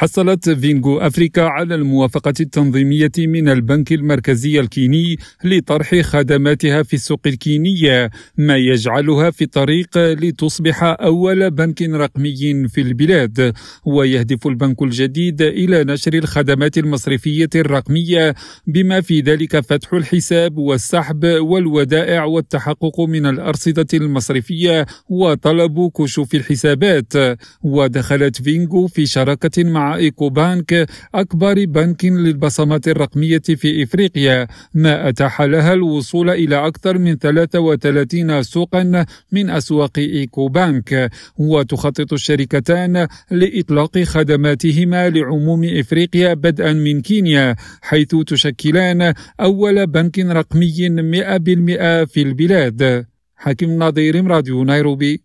حصلت فينغو أفريكا على الموافقة التنظيمية من البنك المركزي الكيني لطرح خدماتها في السوق الكينية ما يجعلها في الطريق لتصبح أول بنك رقمي في البلاد. ويهدف البنك الجديد إلى نشر الخدمات المصرفية الرقمية بما في ذلك فتح الحساب والسحب والودائع والتحقق من الأرصدة المصرفية وطلب كشوف الحسابات. ودخلت فينغو في شراكة مع إيكو بانك أكبر بنك للبصمات الرقمية في إفريقيا. ما أتاح لها الوصول إلى أكثر من 33 سوقا من أسواق إيكو بانك وتخطط الشركتان لإطلاق خدماتهما لعموم إفريقيا بدءا من كينيا حيث تشكلان أول بنك رقمي 100% في البلاد. حكيم نظير راديو نيروبي.